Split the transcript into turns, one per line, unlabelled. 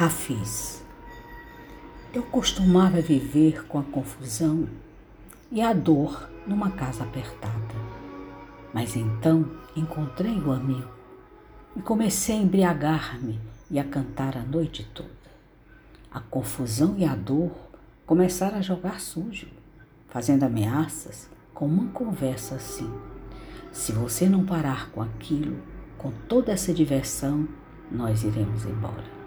Rafiz. Eu costumava viver com a confusão e a dor numa casa apertada. Mas então encontrei o amigo e comecei a embriagar-me e a cantar a noite toda. A confusão e a dor começaram a jogar sujo, fazendo ameaças com uma conversa assim. Se você não parar com aquilo, com toda essa diversão, nós iremos embora.